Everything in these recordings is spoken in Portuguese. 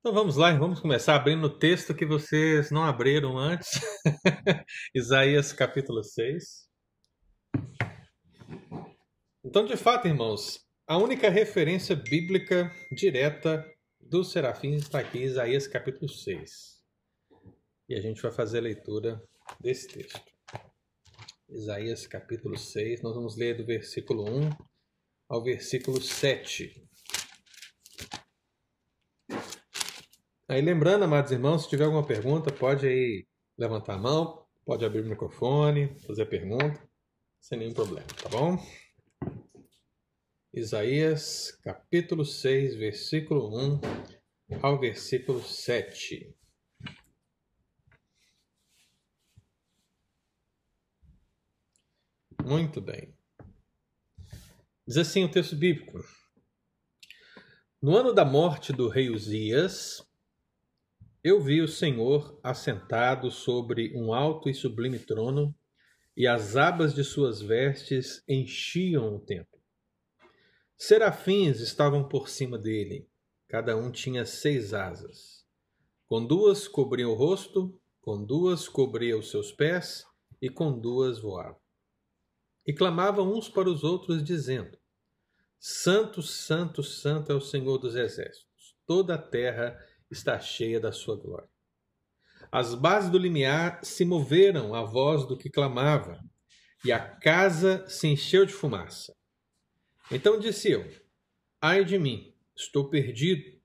Então vamos lá, vamos começar abrindo o texto que vocês não abriram antes. Isaías capítulo 6. Então, de fato, irmãos, a única referência bíblica direta dos serafins está aqui em Isaías capítulo 6. E a gente vai fazer a leitura desse texto. Isaías capítulo 6, nós vamos ler do versículo 1 ao versículo 7. Aí lembrando, amados irmãos, se tiver alguma pergunta, pode aí levantar a mão, pode abrir o microfone, fazer pergunta, sem nenhum problema, tá bom? Isaías, capítulo 6, versículo 1 ao versículo 7. Muito bem. Diz assim o texto bíblico: No ano da morte do rei Uzias, eu vi o Senhor assentado sobre um alto e sublime trono, e as abas de suas vestes enchiam o templo. Serafins estavam por cima dele, cada um tinha seis asas. Com duas cobriam o rosto, com duas cobriam os seus pés, e com duas voavam. E clamavam uns para os outros, dizendo: Santo, Santo, Santo é o Senhor dos Exércitos. Toda a terra está cheia da sua glória. As bases do limiar se moveram à voz do que clamava, e a casa se encheu de fumaça. Então disse eu: Ai de mim, estou perdido,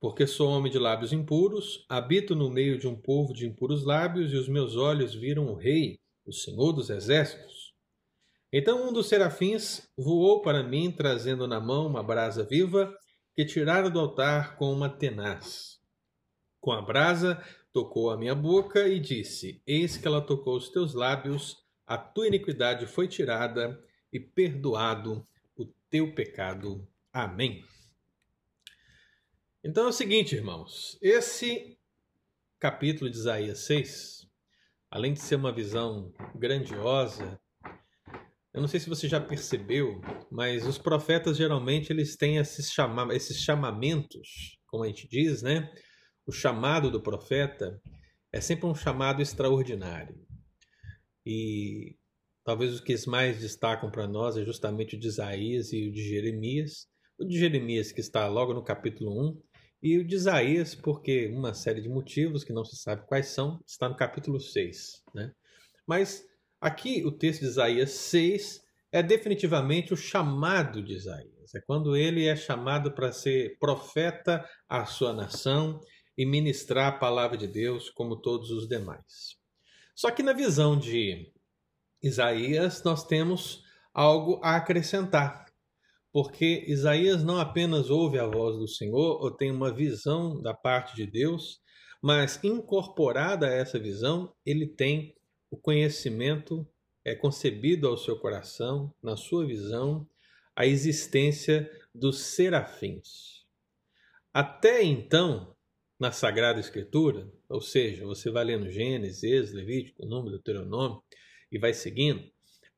porque sou homem de lábios impuros, habito no meio de um povo de impuros lábios, e os meus olhos viram o Rei, o Senhor dos Exércitos. Então um dos serafins voou para mim, trazendo na mão uma brasa viva que tirara do altar com uma tenaz. Com a brasa, tocou a minha boca e disse: Eis que ela tocou os teus lábios, a tua iniquidade foi tirada e perdoado o teu pecado. Amém. Então é o seguinte, irmãos, esse capítulo de Isaías 6, além de ser uma visão grandiosa, eu não sei se você já percebeu, mas os profetas geralmente eles têm esses, chama esses chamamentos, como a gente diz, né? O chamado do profeta é sempre um chamado extraordinário. E talvez os que mais destacam para nós é justamente o de Isaías e o de Jeremias. O de Jeremias, que está logo no capítulo 1, e o de Isaías, porque uma série de motivos que não se sabe quais são, está no capítulo 6. Né? Mas aqui o texto de Isaías 6 é definitivamente o chamado de Isaías. É quando ele é chamado para ser profeta à sua nação e ministrar a palavra de Deus como todos os demais. Só que na visão de Isaías, nós temos algo a acrescentar, porque Isaías não apenas ouve a voz do Senhor ou tem uma visão da parte de Deus, mas incorporada a essa visão, ele tem o conhecimento é concebido ao seu coração, na sua visão, a existência dos serafins. Até então, na Sagrada Escritura, ou seja, você vai lendo Gênesis, Êxodo, Levítico, Número, Deuteronômio e vai seguindo,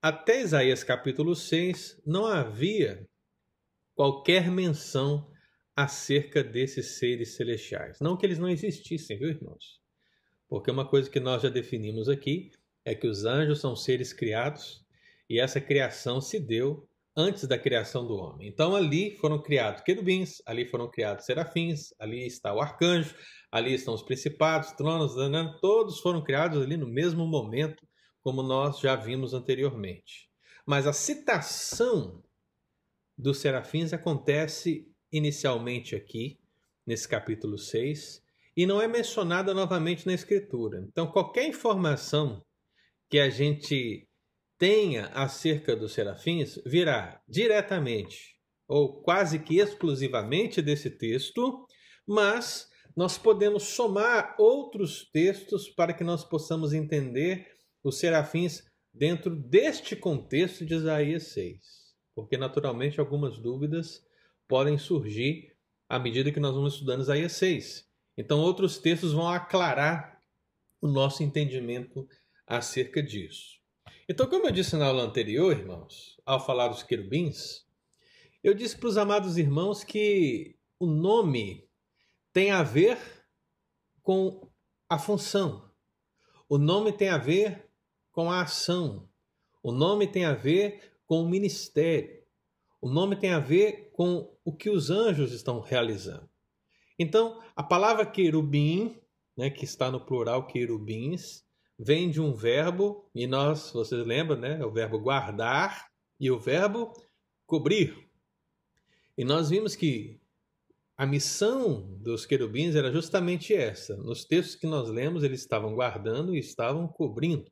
até Isaías capítulo 6 não havia qualquer menção acerca desses seres celestiais. Não que eles não existissem, viu, irmãos? Porque uma coisa que nós já definimos aqui é que os anjos são seres criados e essa criação se deu antes da criação do homem. Então ali foram criados querubins, ali foram criados serafins, ali está o arcanjo, ali estão os principados, tronos, todos foram criados ali no mesmo momento, como nós já vimos anteriormente. Mas a citação dos serafins acontece inicialmente aqui, nesse capítulo 6, e não é mencionada novamente na Escritura. Então, qualquer informação que a gente tenha acerca dos serafins virá diretamente ou quase que exclusivamente desse texto, mas nós podemos somar outros textos para que nós possamos entender os serafins dentro deste contexto de Isaías 6. Porque, naturalmente, algumas dúvidas podem surgir à medida que nós vamos estudando Isaías 6. Então, outros textos vão aclarar o nosso entendimento acerca disso. Então, como eu disse na aula anterior, irmãos, ao falar dos querubins, eu disse para os amados irmãos que o nome tem a ver com a função. O nome tem a ver com a ação. O nome tem a ver com o ministério. O nome tem a ver com o que os anjos estão realizando. Então, a palavra querubim, né, que está no plural querubins, vem de um verbo, e nós, vocês lembram, né, o verbo guardar e o verbo cobrir. E nós vimos que a missão dos querubins era justamente essa. Nos textos que nós lemos, eles estavam guardando e estavam cobrindo.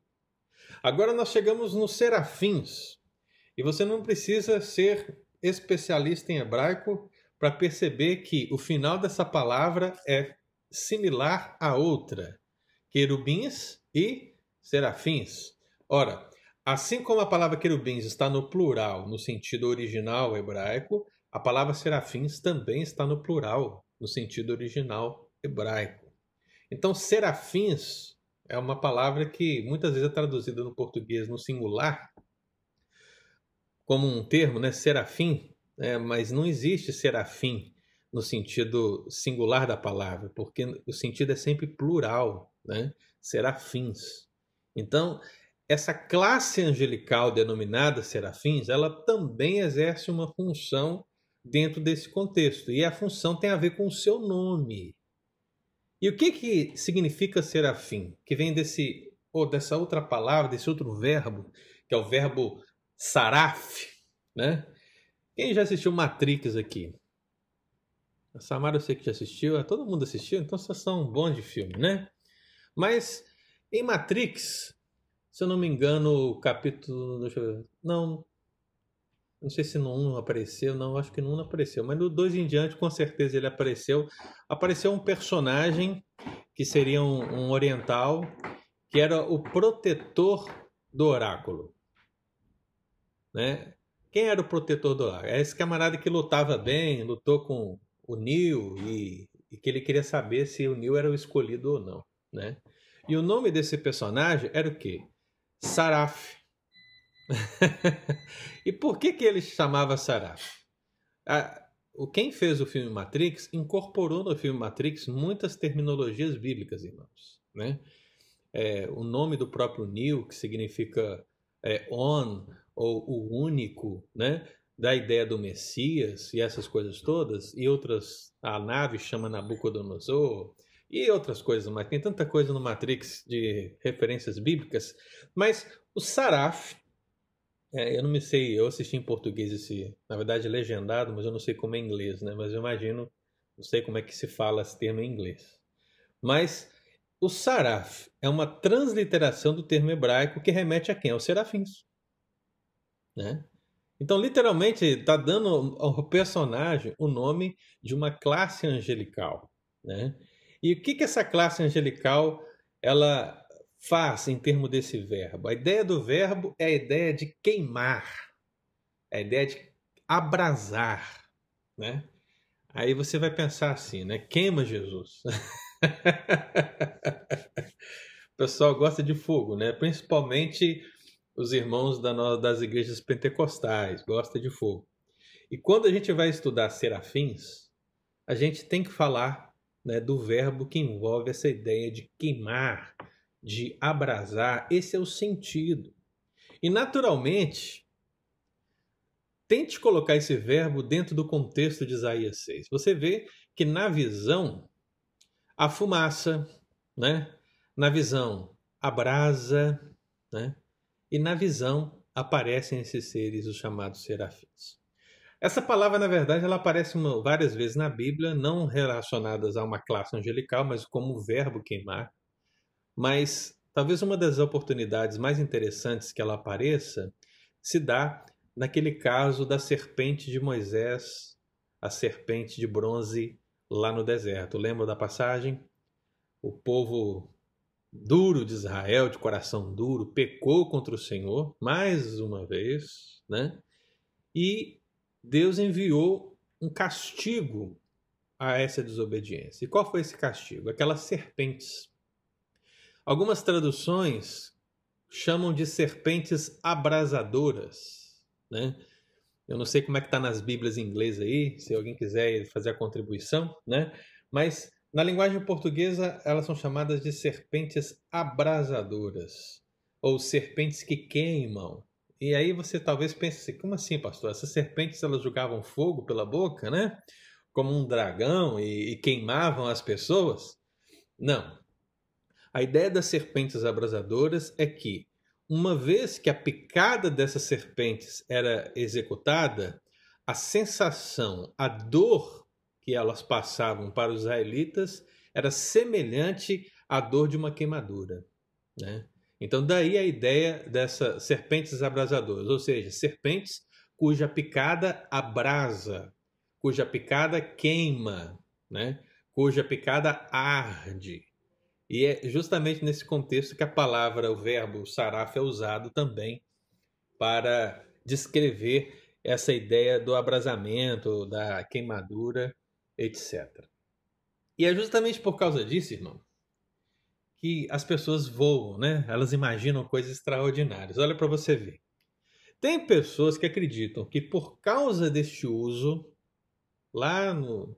Agora nós chegamos nos serafins. E você não precisa ser especialista em hebraico para perceber que o final dessa palavra é similar a outra: querubins e serafins. Ora, assim como a palavra querubins está no plural no sentido original hebraico, a palavra serafins também está no plural, no sentido original hebraico. Então, serafins é uma palavra que muitas vezes é traduzida no português no singular, como um termo, né, serafim, né, mas não existe serafim no sentido singular da palavra, porque o sentido é sempre plural, né, serafins. Então, essa classe angelical denominada serafins, ela também exerce uma função dentro desse contexto. E a função tem a ver com o seu nome. E o que, que significa serafim? Que vem desse ou dessa outra palavra, desse outro verbo, que é o verbo saraf, né? Quem já assistiu Matrix aqui? A Samara eu sei que já assistiu, é, todo mundo assistiu, então vocês são bons de filme, né? Mas em Matrix, se eu não me engano, o capítulo. Ver, não, não sei se no 1 apareceu, não, acho que no 1 não apareceu, mas no 2 em diante com certeza ele apareceu. Apareceu um personagem que seria um, um oriental, que era o protetor do oráculo. Né? Quem era o protetor do oráculo? É esse camarada que lutava bem, lutou com o Neo e, e que ele queria saber se o Neo era o escolhido ou não. Né? E o nome desse personagem era o quê? Saraf. e por que, que ele chamava Saraf? o quem fez o filme Matrix incorporou no filme Matrix muitas terminologias bíblicas, irmãos. Né? É, o nome do próprio Neo, que significa é, on, ou o único, né? da ideia do Messias e essas coisas todas, e outras, a nave chama Nabucodonosor, e outras coisas, mas tem tanta coisa no Matrix de referências bíblicas. Mas o Saraf é, eu não me sei, eu assisti em português esse, na verdade legendado, mas eu não sei como é em inglês, né? Mas eu imagino, não sei como é que se fala esse termo em inglês. Mas o saraf é uma transliteração do termo hebraico que remete a quem? Aos serafins. Né? Então, literalmente, está dando ao personagem o nome de uma classe angelical. Né? E o que, que essa classe angelical ela faz em termos desse verbo? A ideia do verbo é a ideia de queimar, é a ideia de abrasar, né? Aí você vai pensar assim, né? Queima Jesus. o pessoal gosta de fogo, né? Principalmente os irmãos das igrejas pentecostais gostam de fogo. E quando a gente vai estudar serafins, a gente tem que falar né, do verbo que envolve essa ideia de queimar, de abrasar, esse é o sentido. E naturalmente, tente colocar esse verbo dentro do contexto de Isaías 6. Você vê que na visão, a fumaça, né? na visão, a brasa, né? e na visão aparecem esses seres, os chamados serafins. Essa palavra, na verdade, ela aparece várias vezes na Bíblia, não relacionadas a uma classe angelical, mas como verbo queimar. Mas talvez uma das oportunidades mais interessantes que ela apareça se dá naquele caso da serpente de Moisés, a serpente de bronze lá no deserto. Lembra da passagem? O povo duro de Israel, de coração duro, pecou contra o Senhor mais uma vez, né? E Deus enviou um castigo a essa desobediência. E qual foi esse castigo? Aquelas serpentes Algumas traduções chamam de serpentes abrasadoras, né? Eu não sei como é que está nas Bíblias em inglês aí, se alguém quiser fazer a contribuição, né? Mas Na linguagem portuguesa, elas são chamadas de serpentes abrasadoras ou serpentes que queimam. E aí você talvez pense assim, como assim, pastor? Essas serpentes elas jogavam fogo pela boca, né? Como um dragão e, e queimavam as pessoas? Não. A ideia das serpentes abrasadoras é que, uma vez que a picada dessas serpentes era executada, a sensação, a dor que elas passavam para os israelitas era semelhante à dor de uma queimadura. Né? Então, daí a ideia dessas serpentes abrasadoras, ou seja, serpentes cuja picada abrasa, cuja picada queima, né? cuja picada arde. E é justamente nesse contexto que a palavra, o verbo saraf é usado também para descrever essa ideia do abrasamento, da queimadura, etc. E é justamente por causa disso, irmão, que as pessoas voam, né? Elas imaginam coisas extraordinárias. Olha para você ver. Tem pessoas que acreditam que por causa deste uso, lá no,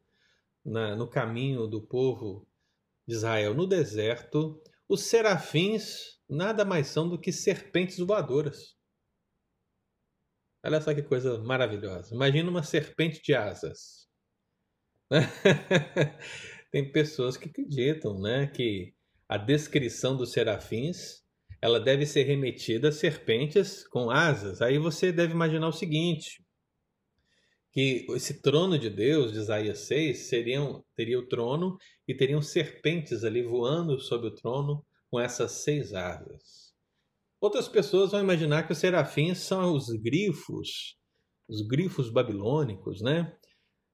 na, no caminho do povo de Israel no deserto, os serafins nada mais são do que serpentes voadoras. Olha só que coisa maravilhosa. Imagina uma serpente de asas. Tem pessoas que acreditam né, que a descrição dos serafins ela deve ser remetida a serpentes com asas. Aí você deve imaginar o seguinte: que esse trono de Deus, de Isaías 6, seriam, teria o trono e teriam serpentes ali voando sobre o trono com essas seis asas. Outras pessoas vão imaginar que os serafins são os grifos, os grifos babilônicos, né?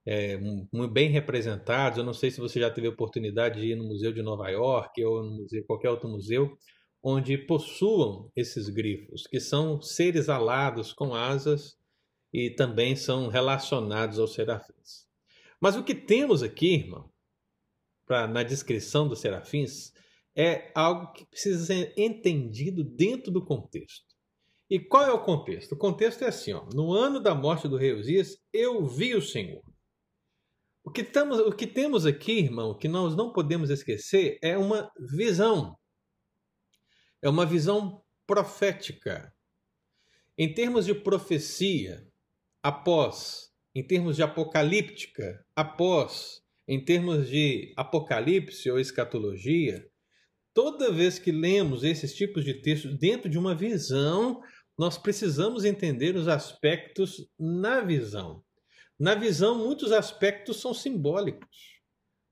É, muito bem representados. Eu não sei se você já teve oportunidade de ir no Museu de Nova York ou no museu, qualquer outro museu, onde possuam esses grifos, que são seres alados com asas e também são relacionados aos serafins. Mas o que temos aqui, irmão, pra, na descrição dos serafins, é algo que precisa ser entendido dentro do contexto. E qual é o contexto? O contexto é assim: ó, no ano da morte do rei Uzias, eu vi o Senhor. O que, o que temos aqui, irmão, que nós não podemos esquecer, é uma visão. É uma visão profética. Em termos de profecia, após, em termos de apocalíptica, após, em termos de apocalipse ou escatologia, toda vez que lemos esses tipos de textos dentro de uma visão, nós precisamos entender os aspectos na visão. Na visão, muitos aspectos são simbólicos,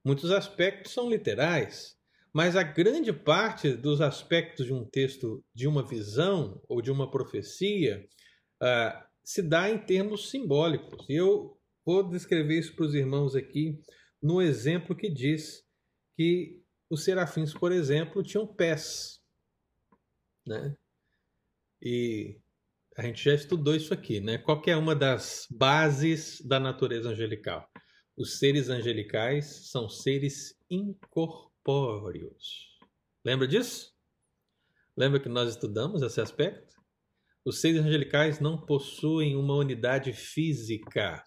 muitos aspectos são literais, mas a grande parte dos aspectos de um texto, de uma visão ou de uma profecia, uh, se dá em termos simbólicos. E eu vou descrever isso para os irmãos aqui no exemplo que diz que os serafins, por exemplo, tinham pés. Né? E a gente já estudou isso aqui, né? Qual é uma das bases da natureza angelical? Os seres angelicais são seres incorpóreos. Lembra disso? Lembra que nós estudamos esse aspecto? Os seres angelicais não possuem uma unidade física.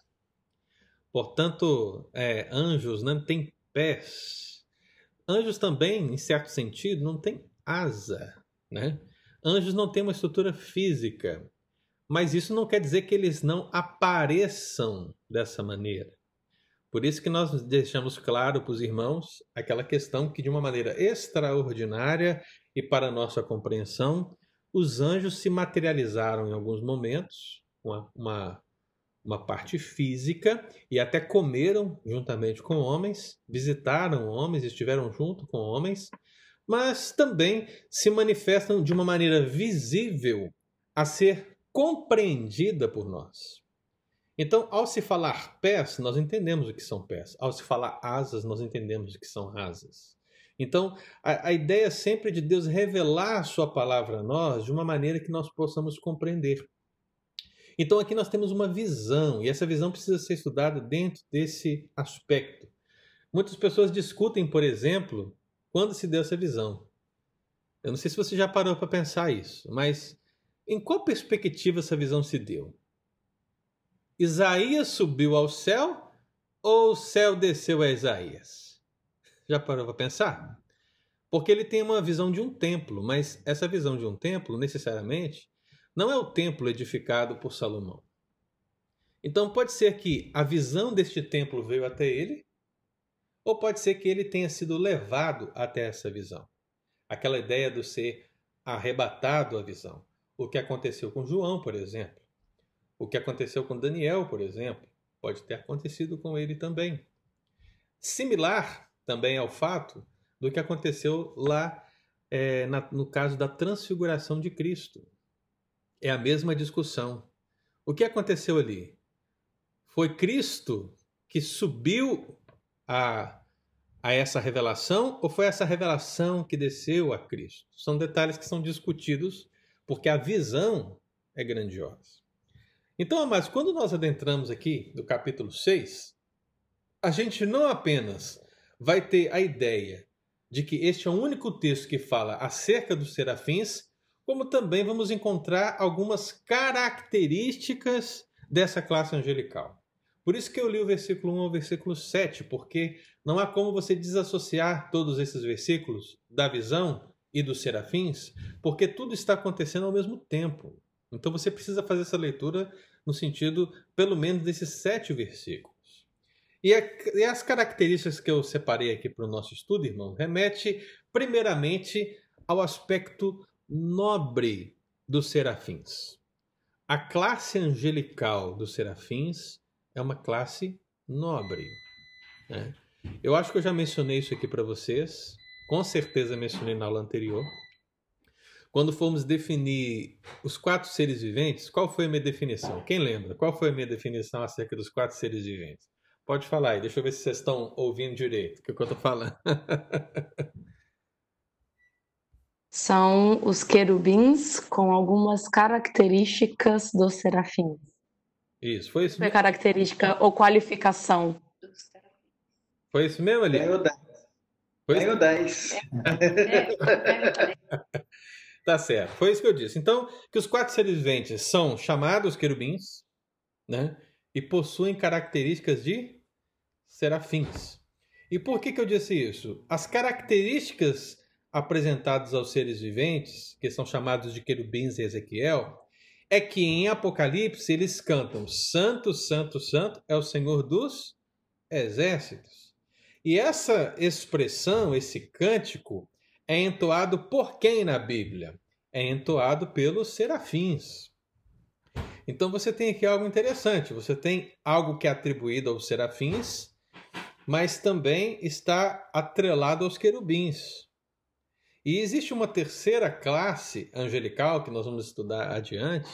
Portanto, é, anjos não têm pés. Anjos também, em certo sentido, não têm asa. Né? Anjos não têm uma estrutura física. Mas isso não quer dizer que eles não apareçam dessa maneira. Por isso que nós deixamos claro para os irmãos aquela questão que, de uma maneira extraordinária e para nossa compreensão, os anjos se materializaram em alguns momentos, uma, uma, uma parte física, e até comeram juntamente com homens, visitaram homens, estiveram junto com homens, mas também se manifestam de uma maneira visível a ser compreendida por nós. Então, ao se falar pés, nós entendemos o que são pés. Ao se falar asas, nós entendemos o que são asas. Então, a, a ideia é sempre de Deus revelar sua palavra a nós de uma maneira que nós possamos compreender. Então, aqui nós temos uma visão, e essa visão precisa ser estudada dentro desse aspecto. Muitas pessoas discutem, por exemplo, quando se deu essa visão. Eu não sei se você já parou para pensar isso, mas em qual perspectiva essa visão se deu? Isaías subiu ao céu ou o céu desceu a Isaías? Já parou para pensar? Porque ele tem uma visão de um templo, mas essa visão de um templo, necessariamente, não é o templo edificado por Salomão. Então pode ser que a visão deste templo veio até ele, ou pode ser que ele tenha sido levado até essa visão. Aquela ideia do ser arrebatado à visão. O que aconteceu com João, por exemplo. O que aconteceu com Daniel, por exemplo. Pode ter acontecido com ele também. Similar também ao fato do que aconteceu lá é, na, no caso da transfiguração de Cristo. É a mesma discussão. O que aconteceu ali? Foi Cristo que subiu a, a essa revelação ou foi essa revelação que desceu a Cristo? São detalhes que são discutidos porque a visão é grandiosa. Então, amados, quando nós adentramos aqui do capítulo 6, a gente não apenas vai ter a ideia de que este é o único texto que fala acerca dos serafins, como também vamos encontrar algumas características dessa classe angelical. Por isso que eu li o versículo 1 ao versículo 7, porque não há como você desassociar todos esses versículos da visão e dos serafins, porque tudo está acontecendo ao mesmo tempo. Então você precisa fazer essa leitura no sentido, pelo menos, desses sete versículos. E, as características que eu separei aqui para o nosso estudo, irmão, remete primeiramente ao aspecto nobre dos serafins. A classe angelical dos serafins é uma classe nobre. Né? Eu acho que eu já mencionei isso aqui para vocês. Com certeza mencionei na aula anterior. Quando fomos definir os quatro seres viventes, qual foi a minha definição? Quem lembra? Qual foi a minha definição acerca dos quatro seres viventes? Pode falar aí, deixa eu ver se vocês estão ouvindo direito o que eu estou falando. São os querubins com algumas características dos serafins. Isso, foi isso mesmo. Foi característica ou qualificação. Foi isso mesmo ali? Ganhou 10. Foi Ganhou 10. tá certo, foi isso que eu disse. Então, que os quatro seres viventes são chamados querubins, né? E possuem características de serafins. E por que, que eu disse isso? As características apresentadas aos seres viventes, que são chamados de querubins em Ezequiel, é que em Apocalipse eles cantam Santo, Santo, Santo é o Senhor dos exércitos. E essa expressão, esse cântico, é entoado por quem na Bíblia? É entoado pelos serafins. Então você tem aqui algo interessante. Você tem algo que é atribuído aos serafins, mas também está atrelado aos querubins. E existe uma terceira classe angelical que nós vamos estudar adiante,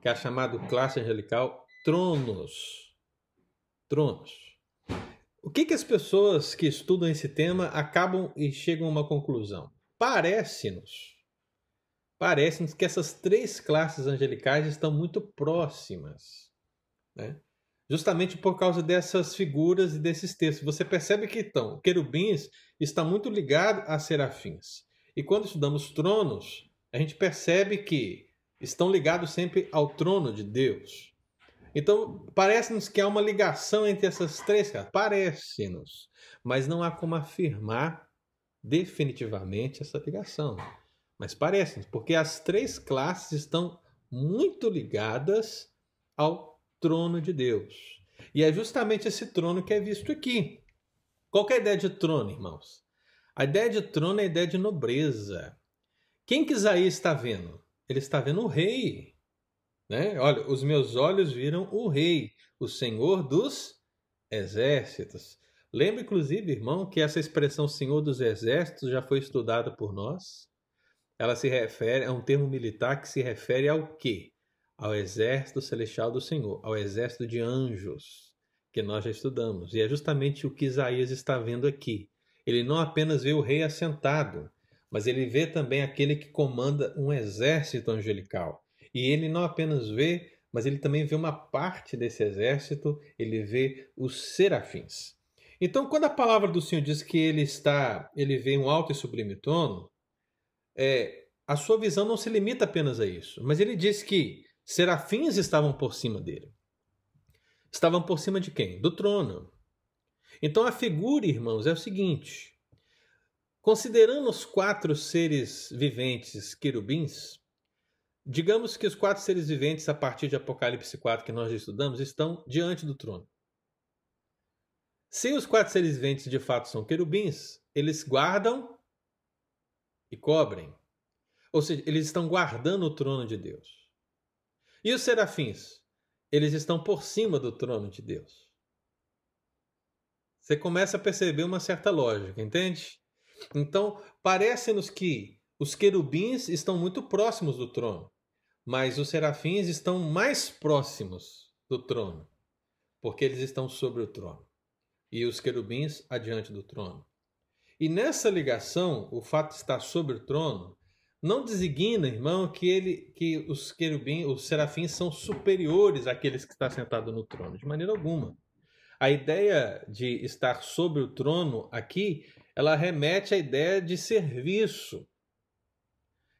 que é a chamada classe angelical tronos. Tronos. O que, que as pessoas que estudam esse tema acabam e chegam a uma conclusão? Parece-nos, parece-nos que essas três classes angelicais estão muito próximas. Né? justamente por causa dessas figuras e desses textos. Você percebe que então, querubins está muito ligado a serafins. E quando estudamos tronos, a gente percebe que estão ligados sempre ao trono de Deus. Então, parece-nos que há uma ligação entre essas três caras. Parece-nos. Mas não há como afirmar definitivamente essa ligação. Mas parece-nos, porque as três classes estão muito ligadas ao trono de Deus. E é justamente esse trono que é visto aqui. Qual é a ideia de trono, irmãos? A ideia de trono é a ideia de nobreza. Quem que Isaías está vendo? Ele está vendo o rei. Né? Olha, os meus olhos viram o rei, o senhor dos exércitos. Lembra, inclusive, irmão, que essa expressão senhor dos exércitos já foi estudada por nós? Ela se refere a um termo militar que se refere ao quê? Ao exército celestial do Senhor, ao exército de anjos, que nós já estudamos. E é justamente o que Isaías está vendo aqui ele não apenas vê o rei assentado, mas ele vê também aquele que comanda um exército angelical. E ele não apenas vê, mas ele também vê uma parte desse exército, ele vê os serafins. Então, quando a palavra do Senhor diz que ele está, ele vê um alto e sublime trono, é, a sua visão não se limita apenas a isso, mas ele diz que serafins estavam por cima dele. Estavam por cima de quem? Do trono. Então a figura, irmãos, é o seguinte: Considerando os quatro seres viventes querubins, digamos que os quatro seres viventes, a partir de Apocalipse 4, que nós já estudamos, estão diante do trono. Se os quatro seres viventes de fato são querubins, eles guardam e cobrem. Ou seja, eles estão guardando o trono de Deus. E os serafins? Eles estão por cima do trono de Deus. Você começa a perceber uma certa lógica, entende? Então, parece-nos que os querubins estão muito próximos do trono, mas os serafins estão mais próximos do trono, porque eles estão sobre o trono, e os querubins adiante do trono. E nessa ligação, o fato de estar sobre o trono não designa, irmão, que ele que os querubins, os serafins são superiores àqueles que estão sentados no trono, de maneira alguma. A ideia de estar sobre o trono aqui ela remete à ideia de serviço,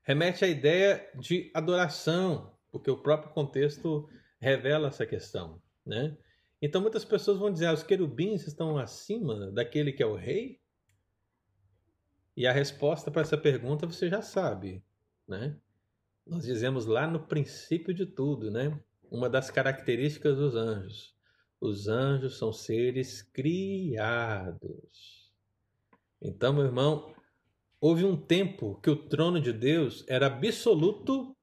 remete à ideia de adoração, porque o próprio contexto revela essa questão, né? Então muitas pessoas vão dizer: ah, os querubins estão acima daquele que é o rei? E a resposta para essa pergunta você já sabe, né? Nós dizemos lá no princípio de tudo, né? Uma das características dos anjos. Os anjos são seres criados. Então, meu irmão, houve um tempo que o trono de Deus era absoluto,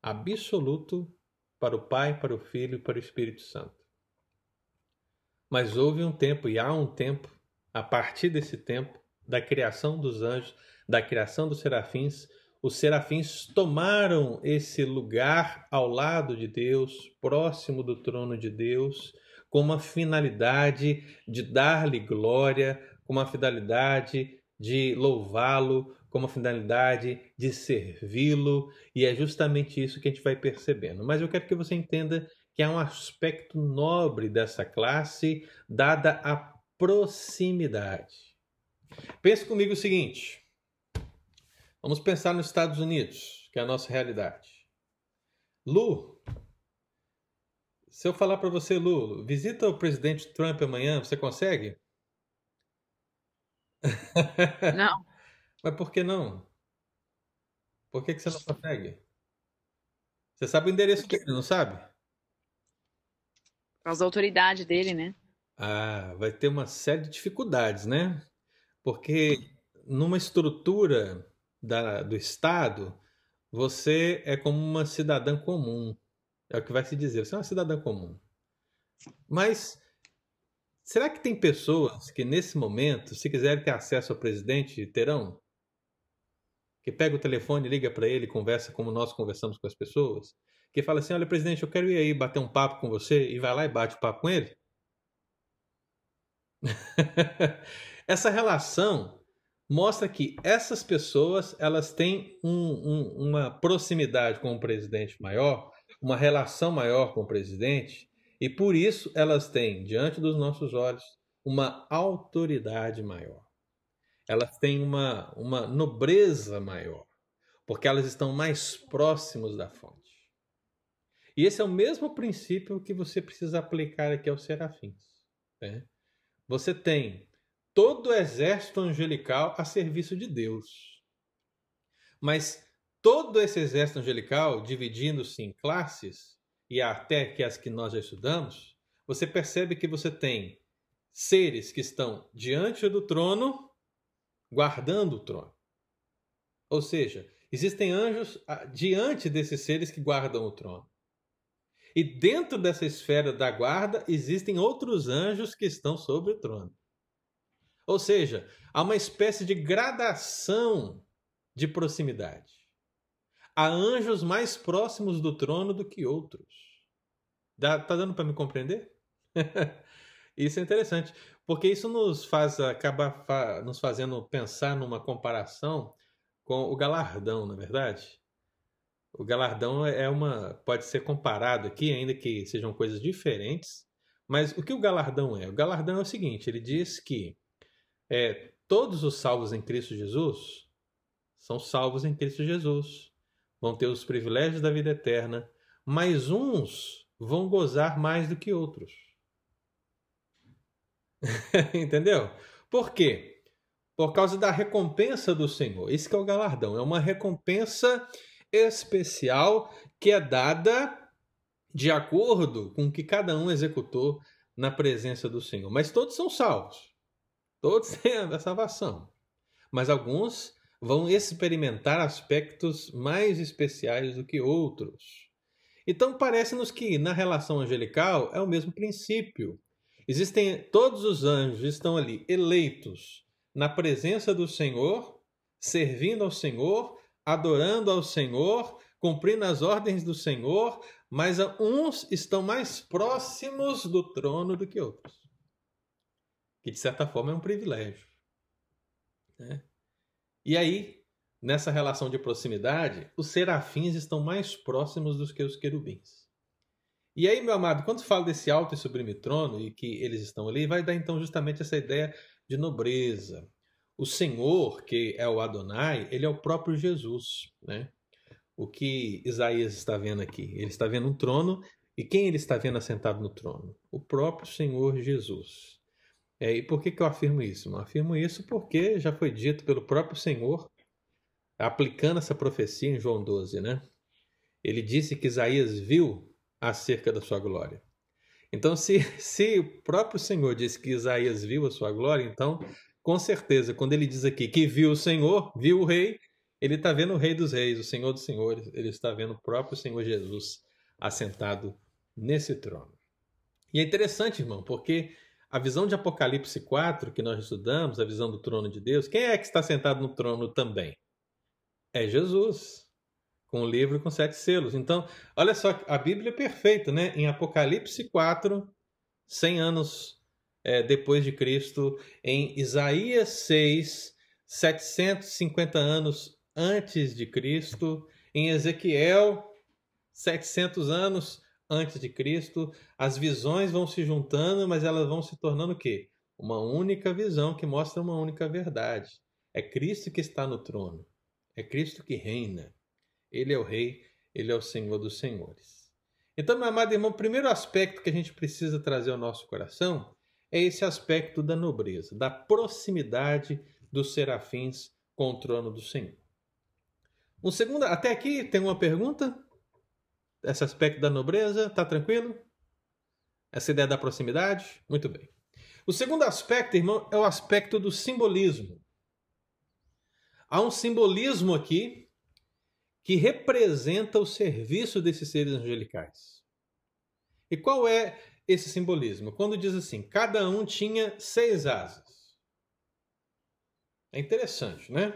absoluto para o Pai, para o Filho e para o Espírito Santo. Mas houve um tempo, e há um tempo, a partir desse tempo, da criação dos anjos, da criação dos serafins, os serafins tomaram esse lugar ao lado de Deus, próximo do trono de Deus, com uma finalidade de dar-lhe glória, com uma finalidade de louvá-lo, com uma finalidade de servi-lo, e é justamente isso que a gente vai percebendo. Mas eu quero que você entenda que há um aspecto nobre dessa classe, dada a proximidade. Pense comigo o seguinte: vamos pensar nos Estados Unidos, que é a nossa realidade. Lu, se eu falar para você, Lu, visita o presidente Trump amanhã, você consegue? Não. Mas por que não? Por que, que você não consegue? Você sabe o endereço Porque... dele, não sabe? Por causa da autoridade dele, né? Ah, vai ter uma série de dificuldades, né? Porque numa estrutura da, do Estado, você é como uma cidadã comum. É o que vai se dizer. Você é uma cidadã comum. Mas Será que tem pessoas que nesse momento, se quiserem ter acesso ao presidente, terão? Que pega o telefone, liga para ele, conversa como nós conversamos com as pessoas, que fala assim: "Olha, presidente, eu quero ir aí bater um papo com você" e vai lá e bate o papo com ele? Essa relação mostra que essas pessoas elas têm um, um, uma proximidade com o presidente maior, uma relação maior com o presidente, e por isso elas têm, diante dos nossos olhos, uma autoridade maior. Elas têm uma, uma nobreza maior, porque elas estão mais próximos da fonte. E esse é o mesmo princípio que você precisa aplicar aqui aos serafins. Né? Você tem todo o exército angelical a serviço de Deus. Mas todo esse exército angelical, dividindo-se em classes, e até que as que nós já estudamos, você percebe que você tem seres que estão diante do trono, guardando o trono. Ou seja, existem anjos ah, diante desses seres que guardam o trono. E dentro dessa esfera da guarda existem outros anjos que estão sobre o trono. Ou seja, há uma espécie de gradação de proximidade. Há anjos mais próximos do trono do que outros. Dá, tá dando para me compreender? isso é interessante, porque isso nos faz acaba fa, nos fazendo pensar numa comparação com o galardão, na é verdade. O galardão é uma pode ser comparado aqui, ainda que sejam coisas diferentes. Mas o que o galardão é? O galardão é o seguinte: ele diz que é, todos os salvos em Cristo Jesus são salvos em Cristo Jesus vão ter os privilégios da vida eterna, mas uns vão gozar mais do que outros. Entendeu? Por quê? por causa da recompensa do Senhor. Isso que é o galardão, é uma recompensa especial que é dada de acordo com o que cada um executou na presença do Senhor. Mas todos são salvos. Todos têm a salvação. Mas alguns vão experimentar aspectos mais especiais do que outros. Então parece-nos que na relação angelical é o mesmo princípio. Existem todos os anjos estão ali eleitos na presença do Senhor, servindo ao Senhor, adorando ao Senhor, cumprindo as ordens do Senhor, mas uns estão mais próximos do trono do que outros. Que de certa forma é um privilégio. Né? E aí, nessa relação de proximidade, os serafins estão mais próximos dos que os querubins. E aí, meu amado, quando fala desse alto e sublime trono e que eles estão ali, vai dar então justamente essa ideia de nobreza. O Senhor, que é o Adonai, ele é o próprio Jesus, né? O que Isaías está vendo aqui? Ele está vendo um trono e quem ele está vendo assentado no trono? O próprio Senhor Jesus. É, e por que, que eu afirmo isso? Eu afirmo isso porque já foi dito pelo próprio Senhor, aplicando essa profecia em João 12, né? Ele disse que Isaías viu acerca da sua glória. Então, se, se o próprio Senhor disse que Isaías viu a sua glória, então, com certeza, quando ele diz aqui que viu o Senhor, viu o Rei, ele está vendo o Rei dos Reis, o Senhor dos Senhores, ele está vendo o próprio Senhor Jesus assentado nesse trono. E é interessante, irmão, porque a visão de Apocalipse 4 que nós estudamos, a visão do trono de Deus, quem é que está sentado no trono também? É Jesus com o livro com sete selos. Então, olha só, a Bíblia é perfeita, né? Em Apocalipse 4, 100 anos é, depois de Cristo, em Isaías 6, 750 anos antes de Cristo, em Ezequiel, 700 anos antes de Cristo, as visões vão se juntando, mas elas vão se tornando o quê? Uma única visão que mostra uma única verdade. É Cristo que está no trono. É Cristo que reina. Ele é o Rei, ele é o Senhor dos Senhores. Então, meu amado irmão, o primeiro aspecto que a gente precisa trazer ao nosso coração é esse aspecto da nobreza, da proximidade dos serafins com o trono do Senhor. Um segundo, até aqui tem uma pergunta? Esse aspecto da nobreza, tá tranquilo? Essa ideia da proximidade? Muito bem. O segundo aspecto, irmão, é o aspecto do simbolismo. Há um simbolismo aqui que representa o serviço desses seres angelicais. E qual é esse simbolismo? Quando diz assim, cada um tinha seis asas. É interessante, né?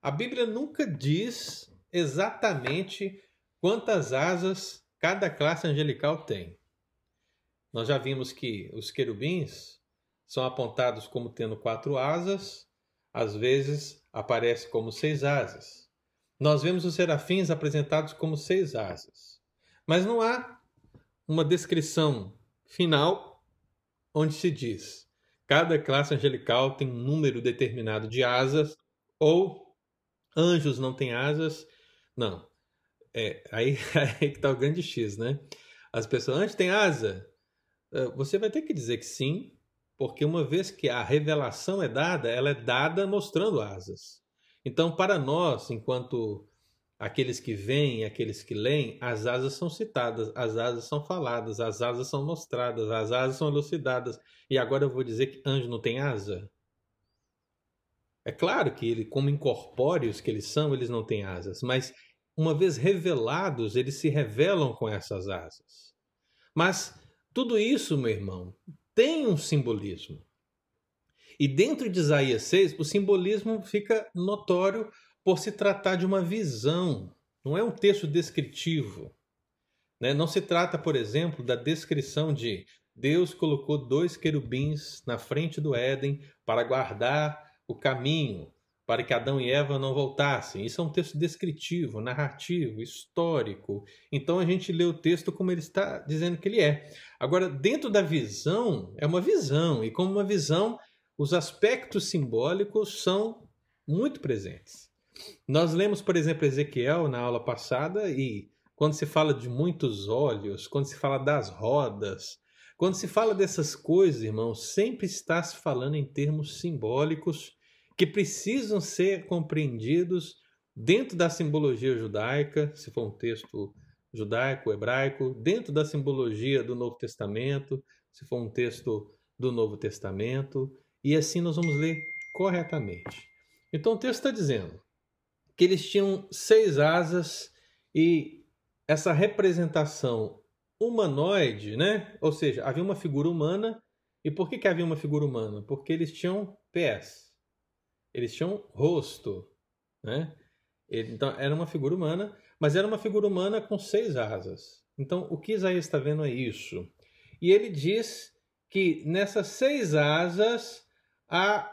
A Bíblia nunca diz exatamente quantas asas cada classe angelical tem. Nós já vimos que os querubins são apontados como tendo quatro asas, às vezes aparece como seis asas nós vemos os serafins apresentados como seis asas. Mas não há uma descrição final onde se diz cada classe angelical tem um número determinado de asas ou anjos não têm asas. Não. É, aí, aí que está o grande X, né? As pessoas, anjos têm asa? É, você vai ter que dizer que sim, porque uma vez que a revelação é dada, ela é dada mostrando asas. Então, para nós, enquanto aqueles que veem, aqueles que leem, as asas são citadas, as asas são faladas, as asas são mostradas, as asas são elucidadas. E agora eu vou dizer que anjo não tem asa? É claro que ele, como incorpóreos que eles são, eles não têm asas, mas uma vez revelados, eles se revelam com essas asas. Mas tudo isso, meu irmão, tem um simbolismo. E dentro de Isaías 6, o simbolismo fica notório por se tratar de uma visão, não é um texto descritivo. Né? Não se trata, por exemplo, da descrição de Deus colocou dois querubins na frente do Éden para guardar o caminho, para que Adão e Eva não voltassem. Isso é um texto descritivo, narrativo, histórico. Então a gente lê o texto como ele está dizendo que ele é. Agora, dentro da visão, é uma visão, e como uma visão, os aspectos simbólicos são muito presentes. Nós lemos, por exemplo, Ezequiel na aula passada e quando se fala de muitos olhos, quando se fala das rodas, quando se fala dessas coisas, irmãos, sempre está se falando em termos simbólicos que precisam ser compreendidos dentro da simbologia judaica, se for um texto judaico, hebraico, dentro da simbologia do Novo Testamento, se for um texto do Novo Testamento, e assim nós vamos ler corretamente. Então o texto está dizendo que eles tinham seis asas e essa representação humanoide, né? Ou seja, havia uma figura humana. E por que, que havia uma figura humana? Porque eles tinham pés, eles tinham rosto, né? Então era uma figura humana, mas era uma figura humana com seis asas. Então o que Isaías está vendo é isso. E ele diz que nessas seis asas há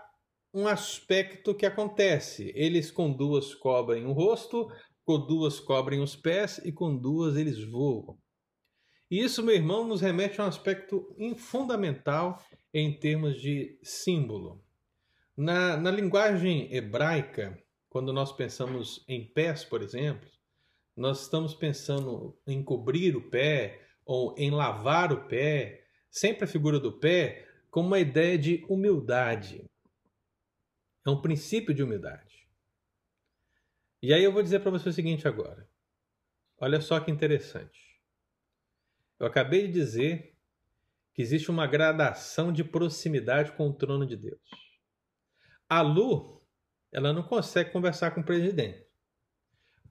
um aspecto que acontece. Eles com duas cobrem o rosto, com duas cobrem os pés e com duas eles voam. E isso, meu irmão, nos remete a um aspecto fundamental em termos de símbolo. Na, na linguagem hebraica, quando nós pensamos em pés, por exemplo, nós estamos pensando em cobrir o pé ou em lavar o pé, sempre a figura do pé com uma ideia de humildade. É um princípio de humildade. E aí eu vou dizer para você o seguinte agora. Olha só que interessante. Eu acabei de dizer que existe uma gradação de proximidade com o trono de Deus. A Lu, ela não consegue conversar com o presidente.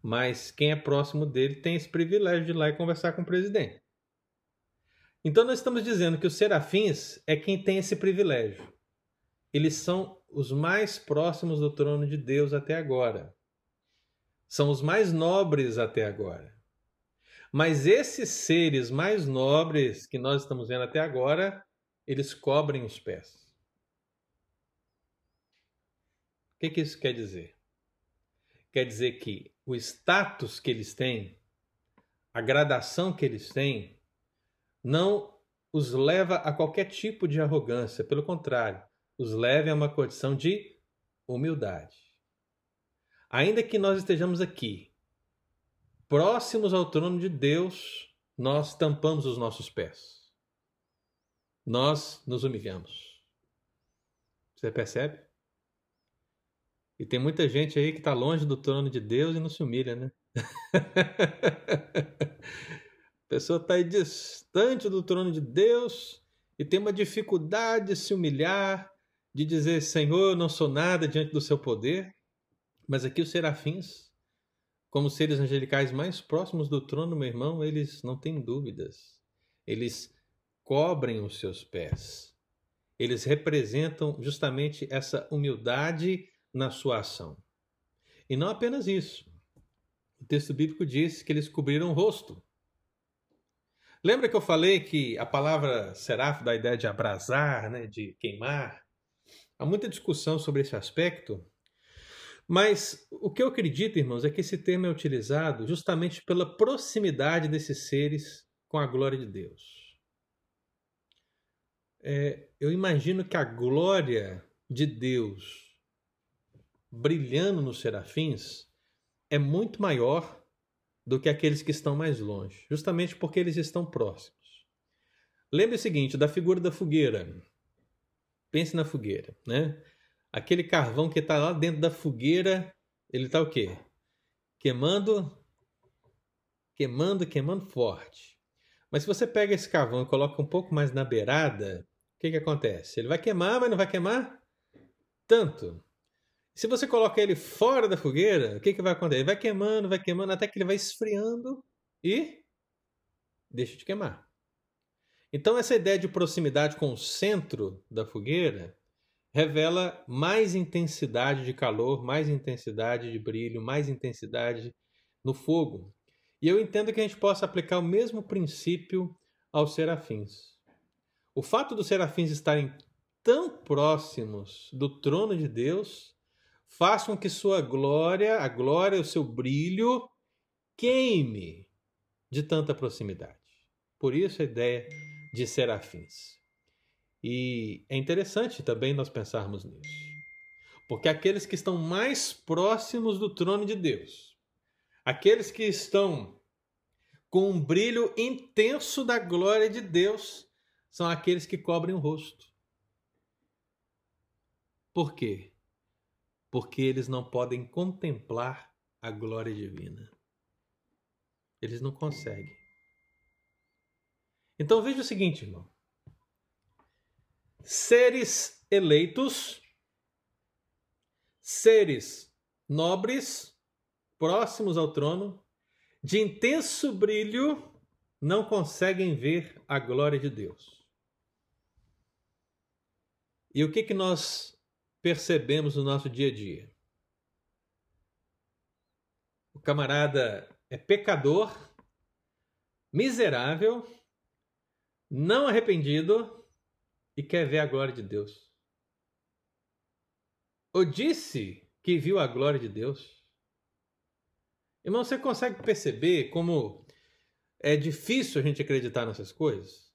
Mas quem é próximo dele tem esse privilégio de ir lá e conversar com o presidente. Então nós estamos dizendo que os serafins é quem tem esse privilégio. Eles são os mais próximos do trono de Deus até agora. São os mais nobres até agora. Mas esses seres mais nobres que nós estamos vendo até agora, eles cobrem os pés. O que, que isso quer dizer? Quer dizer que o status que eles têm, a gradação que eles têm, não os leva a qualquer tipo de arrogância, pelo contrário, os leva a uma condição de humildade. Ainda que nós estejamos aqui próximos ao trono de Deus, nós tampamos os nossos pés. Nós nos humilhamos. Você percebe? E tem muita gente aí que está longe do trono de Deus e não se humilha, né? A pessoa está aí distante do trono de Deus e tem uma dificuldade de se humilhar, de dizer: Senhor, eu não sou nada diante do seu poder. Mas aqui os serafins como seres angelicais mais próximos do trono, meu irmão, eles não têm dúvidas. Eles cobrem os seus pés. Eles representam justamente essa humildade na sua ação. E não apenas isso. O texto bíblico diz que eles cobriram o rosto. Lembra que eu falei que a palavra seraf dá a ideia de abrasar, né, de queimar? Há muita discussão sobre esse aspecto, mas o que eu acredito, irmãos, é que esse termo é utilizado justamente pela proximidade desses seres com a glória de Deus. É, eu imagino que a glória de Deus brilhando nos serafins é muito maior do que aqueles que estão mais longe, justamente porque eles estão próximos. Lembre o seguinte da figura da fogueira. Pense na fogueira, né? aquele carvão que está lá dentro da fogueira, ele está o quê? Queimando, queimando, queimando forte. Mas se você pega esse carvão e coloca um pouco mais na beirada, o que, que acontece? Ele vai queimar, mas não vai queimar tanto. Se você coloca ele fora da fogueira, o que, que vai acontecer? Ele vai queimando, vai queimando, até que ele vai esfriando e deixa de queimar. Então, essa ideia de proximidade com o centro da fogueira revela mais intensidade de calor, mais intensidade de brilho, mais intensidade no fogo. E eu entendo que a gente possa aplicar o mesmo princípio aos serafins. O fato dos serafins estarem tão próximos do trono de Deus faz com que sua glória, a glória, o seu brilho queime de tanta proximidade. Por isso a ideia de serafins. E é interessante também nós pensarmos nisso. Porque aqueles que estão mais próximos do trono de Deus, aqueles que estão com um brilho intenso da glória de Deus, são aqueles que cobrem o rosto. Por quê? Porque eles não podem contemplar a glória divina. Eles não conseguem. Então veja o seguinte, irmão. Seres eleitos, seres nobres, próximos ao trono, de intenso brilho, não conseguem ver a glória de Deus. E o que, que nós percebemos no nosso dia a dia? O camarada é pecador, miserável, não arrependido e quer ver a glória de Deus. Ou disse que viu a glória de Deus. Irmão, você consegue perceber como é difícil a gente acreditar nessas coisas?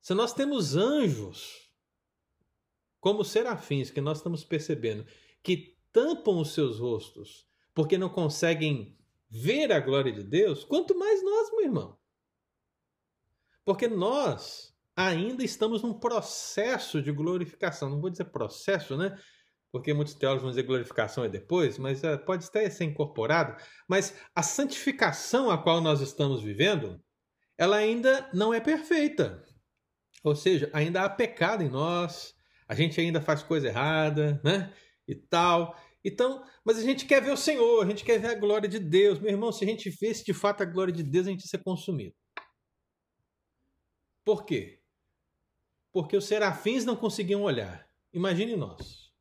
Se nós temos anjos, como serafins, que nós estamos percebendo, que tampam os seus rostos porque não conseguem ver a glória de Deus, quanto mais nós, meu irmão. Porque nós ainda estamos num processo de glorificação. Não vou dizer processo, né? Porque muitos teólogos vão dizer glorificação é depois, mas uh, pode até ser incorporado. Mas a santificação a qual nós estamos vivendo, ela ainda não é perfeita. Ou seja, ainda há pecado em nós, a gente ainda faz coisa errada, né? E tal. Então, mas a gente quer ver o Senhor, a gente quer ver a glória de Deus. Meu irmão, se a gente vê de fato a glória de Deus, a gente ia ser consumido. Por quê? Porque os serafins não conseguiam olhar. Imagine nós.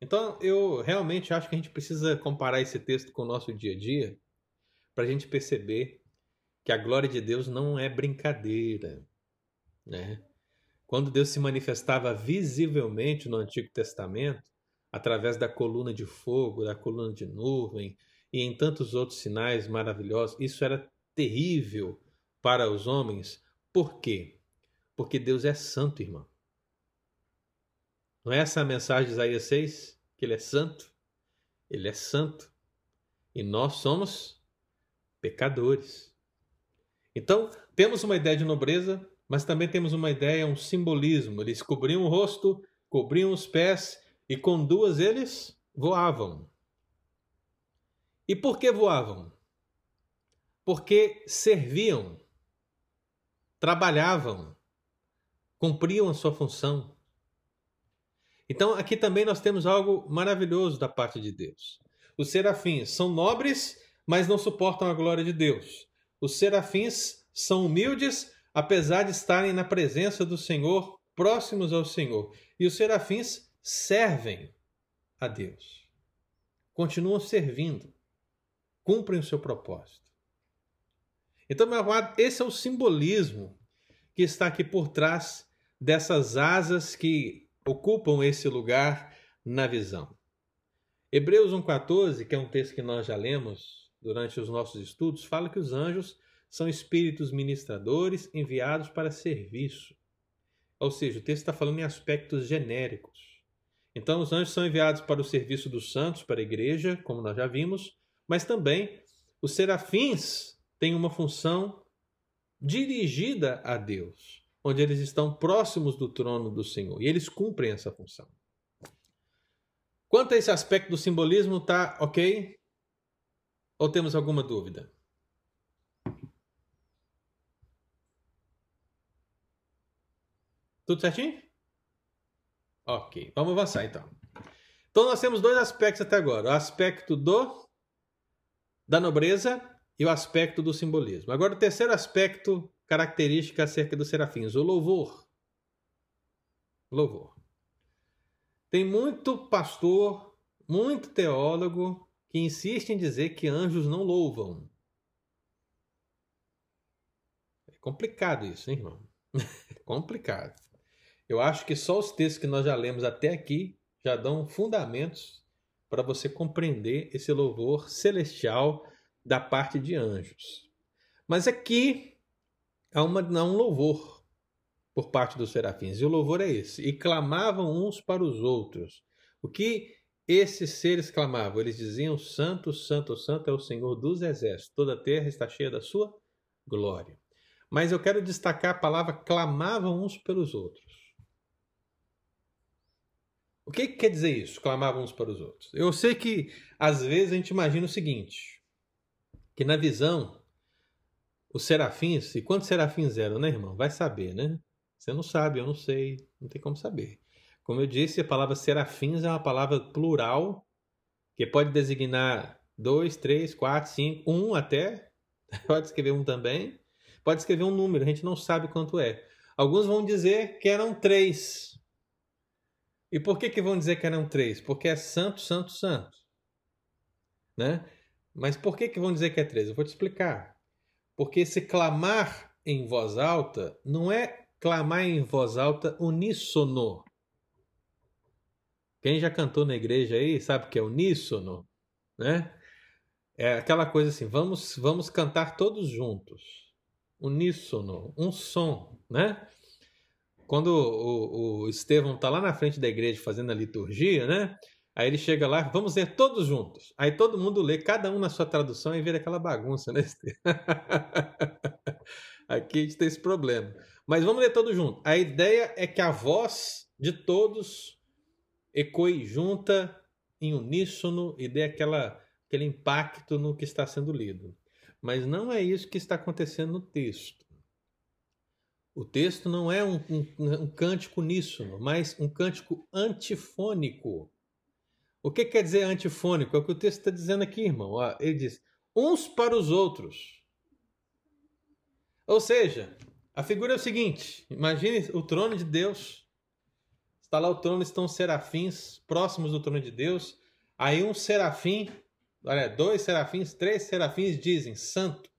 Então, eu realmente acho que a gente precisa comparar esse texto com o nosso dia a dia para a gente perceber que a glória de Deus não é brincadeira. Né? Quando Deus se manifestava visivelmente no Antigo Testamento, através da coluna de fogo, da coluna de nuvem e em tantos outros sinais maravilhosos, isso era terrível para os homens. Por quê? Porque Deus é santo, irmão. Não é essa a mensagem de Isaías 6? Que ele é santo? Ele é santo. E nós somos pecadores. Então, temos uma ideia de nobreza, mas também temos uma ideia, um simbolismo. Eles cobriam o rosto, cobriam os pés e com duas eles voavam. E por que voavam? Porque serviam trabalhavam, cumpriam a sua função. Então, aqui também nós temos algo maravilhoso da parte de Deus. Os serafins são nobres, mas não suportam a glória de Deus. Os serafins são humildes, apesar de estarem na presença do Senhor, próximos ao Senhor. E os serafins servem a Deus. Continuam servindo, cumprem o seu propósito. Então, meu amado, esse é o simbolismo que está aqui por trás dessas asas que ocupam esse lugar na visão. Hebreus 1,14, que é um texto que nós já lemos durante os nossos estudos, fala que os anjos são espíritos ministradores enviados para serviço. Ou seja, o texto está falando em aspectos genéricos. Então, os anjos são enviados para o serviço dos santos, para a igreja, como nós já vimos, mas também os serafins têm uma função dirigida a Deus, onde eles estão próximos do trono do Senhor e eles cumprem essa função. Quanto a esse aspecto do simbolismo, tá ok? Ou temos alguma dúvida? Tudo certinho? Ok, vamos avançar então. Então nós temos dois aspectos até agora: o aspecto do da nobreza e o aspecto do simbolismo. Agora, o terceiro aspecto característico acerca dos serafins, o louvor. Louvor. Tem muito pastor, muito teólogo que insiste em dizer que anjos não louvam. É complicado isso, hein, irmão? É complicado. Eu acho que só os textos que nós já lemos até aqui já dão fundamentos para você compreender esse louvor celestial da parte de anjos. Mas aqui há, uma, um louvor por parte dos serafins, e o louvor é esse: e clamavam uns para os outros. O que esses seres clamavam? Eles diziam: Santo, Santo, Santo é o Senhor dos exércitos, toda a terra está cheia da sua glória. Mas eu quero destacar a palavra clamavam uns pelos outros. O que, que quer dizer isso? Clamavam uns para os outros. Eu sei que às vezes a gente imagina o seguinte: que na visão, os serafins, e quantos serafins eram, né, irmão? Vai saber, né? Você não sabe, eu não sei, não tem como saber. Como eu disse, a palavra serafins é uma palavra plural que pode designar dois, três, quatro, cinco, um até. Pode escrever um também. Pode escrever um número, a gente não sabe quanto é. Alguns vão dizer que eram três. E por que, que vão dizer que eram três? Porque é santo, santo, santo. Né? Mas por que, que vão dizer que é três? Eu vou te explicar. Porque esse clamar em voz alta não é clamar em voz alta uníssono. Quem já cantou na igreja aí sabe que é uníssono, né? É aquela coisa assim, vamos, vamos cantar todos juntos. Uníssono, um som, né? Quando o, o Estevão está lá na frente da igreja fazendo a liturgia, né? Aí ele chega lá, vamos ler todos juntos. Aí todo mundo lê, cada um na sua tradução, e vira aquela bagunça, né? Aqui a gente tem esse problema. Mas vamos ler todos juntos. A ideia é que a voz de todos ecoe junta, em uníssono, e dê aquela, aquele impacto no que está sendo lido. Mas não é isso que está acontecendo no texto. O texto não é um, um, um cântico uníssono, mas um cântico antifônico. O que quer dizer antifônico? É o que o texto está dizendo aqui, irmão. Ele diz: uns para os outros. Ou seja, a figura é o seguinte: imagine o trono de Deus. Está lá o trono, estão serafins próximos do trono de Deus. Aí um serafim, olha, dois serafins, três serafins dizem santo.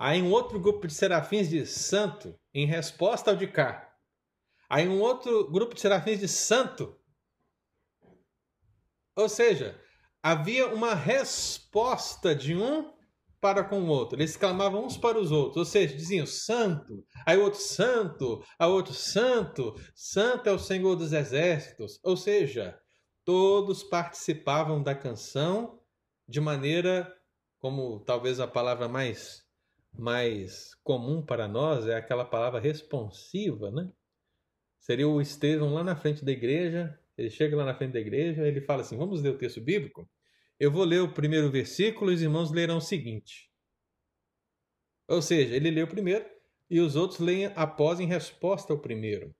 Aí um outro grupo de serafins diz santo, em resposta ao de cá. Aí um outro grupo de serafins diz santo, ou seja, havia uma resposta de um para com o outro. Eles clamavam uns para os outros, ou seja, diziam santo, aí outro santo, a outro santo, santo é o Senhor dos exércitos. Ou seja, todos participavam da canção de maneira como talvez a palavra mais mais comum para nós é aquela palavra responsiva, né? Seria o Estevão lá na frente da igreja, ele chega lá na frente da igreja, ele fala assim: Vamos ler o texto bíblico? Eu vou ler o primeiro versículo e os irmãos lerão o seguinte. Ou seja, ele lê o primeiro e os outros leem após em resposta ao primeiro.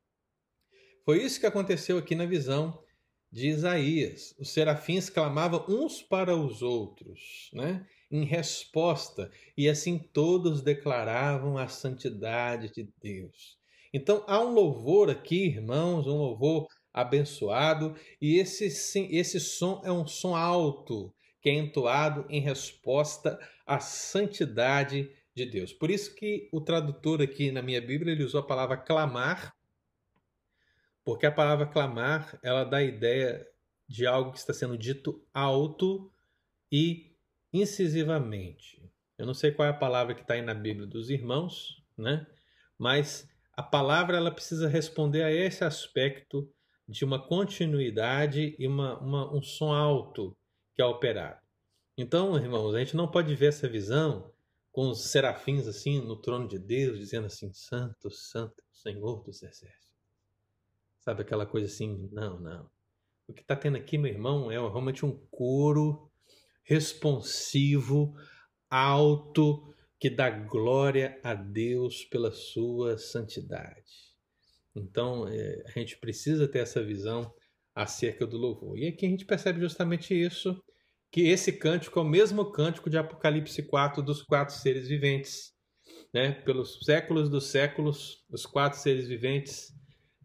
Foi isso que aconteceu aqui na visão de Isaías. Os serafins clamavam uns para os outros, né? em resposta, e assim todos declaravam a santidade de Deus. Então há um louvor aqui, irmãos, um louvor abençoado, e esse, esse som é um som alto, que é entoado em resposta à santidade de Deus. Por isso que o tradutor aqui na minha Bíblia ele usou a palavra clamar, porque a palavra clamar ela dá a ideia de algo que está sendo dito alto e incisivamente. Eu não sei qual é a palavra que está aí na Bíblia dos irmãos, né? Mas a palavra ela precisa responder a esse aspecto de uma continuidade e uma, uma, um som alto que é operado. Então, irmãos, a gente não pode ver essa visão com os serafins assim no trono de Deus, dizendo assim: Santo, Santo, Senhor dos Exércitos. Sabe aquela coisa assim? Não, não. O que está tendo aqui, meu irmão, é realmente um coro responsivo, alto, que dá glória a Deus pela sua santidade. Então, é, a gente precisa ter essa visão acerca do louvor. E aqui a gente percebe justamente isso, que esse cântico é o mesmo cântico de Apocalipse 4 dos quatro seres viventes. Né? Pelos séculos dos séculos, os quatro seres viventes,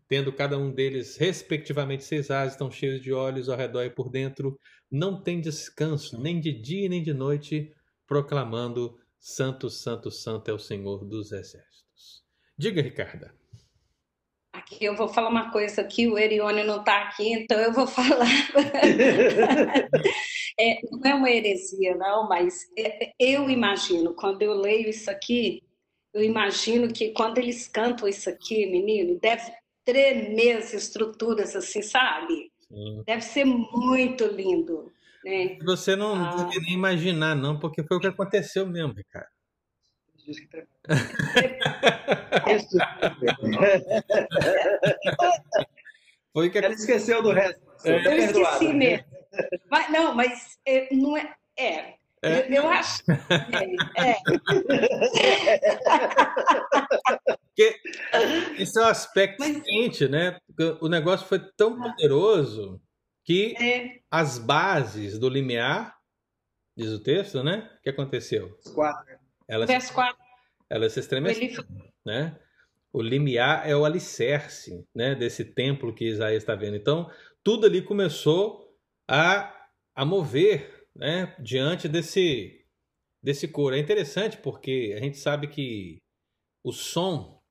tendo cada um deles respectivamente seis asas, estão cheios de olhos ao redor e por dentro, não tem descanso, nem de dia nem de noite, proclamando Santo, Santo, Santo é o Senhor dos Exércitos. Diga, Ricarda. Aqui eu vou falar uma coisa aqui, o Erione não está aqui, então eu vou falar. é, não é uma heresia, não, mas é, eu imagino, quando eu leio isso aqui, eu imagino que quando eles cantam isso aqui, menino, deve tremer as estruturas assim, sabe? Sim. Deve ser muito lindo. Né? Você não ah. deve nem imaginar, não, porque foi o que aconteceu mesmo, Ricardo que Foi que Ela esqueceu do resto. É. Tá Eu esqueci mesmo. Mas, não, mas é, não é. É. É. Eu, eu acho. É, é. esse é o aspecto Mas- seguinte, né? O negócio foi tão poderoso que é. as bases do limiar, diz o texto, né? O que aconteceu? Quatro. Elas, Verso 4. elas se estremeceram. Ele né? O limiar é o alicerce, né, desse templo que Isaías está vendo. Então, tudo ali começou a, a mover, né, diante desse desse coro. É interessante porque a gente sabe que o som,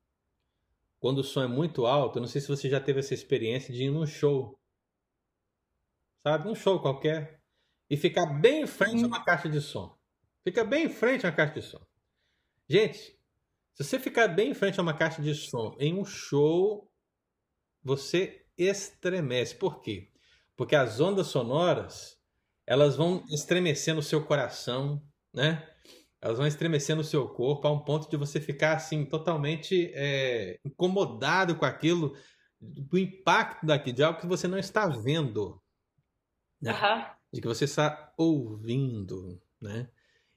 quando o som é muito alto, eu não sei se você já teve essa experiência de ir num show, sabe, num show qualquer e ficar bem em frente a uma caixa de som. Fica bem em frente a uma caixa de som. Gente, se você ficar bem em frente a uma caixa de som em um show, você estremece. Por quê? Porque as ondas sonoras, elas vão estremecer no seu coração, né? Elas vão estremecer no seu corpo a um ponto de você ficar assim totalmente é, incomodado com aquilo, do impacto daqui, de algo que você não está vendo, né? Aham. de que você está ouvindo, né?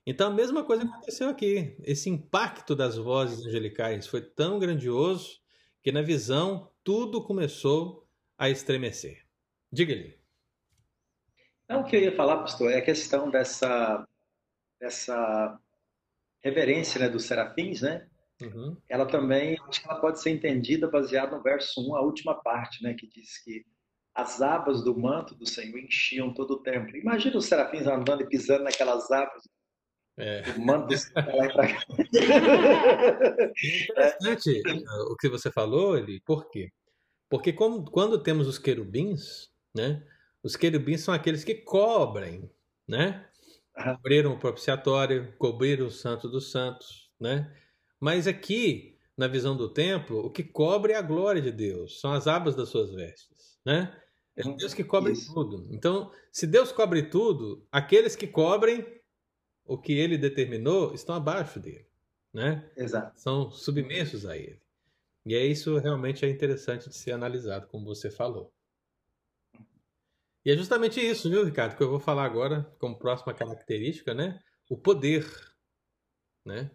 Então a mesma coisa aconteceu aqui. Esse impacto das vozes angelicais foi tão grandioso que na visão tudo começou a estremecer. Diga-lhe. Não, o que eu ia falar, pastor, é a questão dessa, dessa reverência né, dos serafins, né? Uhum. Ela também, acho que ela pode ser entendida baseada no verso 1, a última parte, né? Que diz que as abas do manto do Senhor enchiam todo o templo. Imagina os serafins andando e pisando naquelas abas É. do manto do Senhor. É interessante uh, o que você falou, Eli. Por quê? Porque como- quando temos os querubins, né? Os querubins são aqueles que cobrem, né? Cobriram o propiciatório, cobriram o santo dos santos, né? Mas aqui, na visão do templo, o que cobre é a glória de Deus, são as abas das suas vestes, né? É Uhum. Deus que cobre Isso. tudo. Então, se Deus cobre tudo, aqueles que cobrem o que ele determinou estão abaixo dele, né? Exato. são submissos a ele. E é isso realmente é interessante de ser analisado, como você falou. E é justamente isso, viu, Ricardo, que eu vou falar agora como próxima característica, né? O poder, né?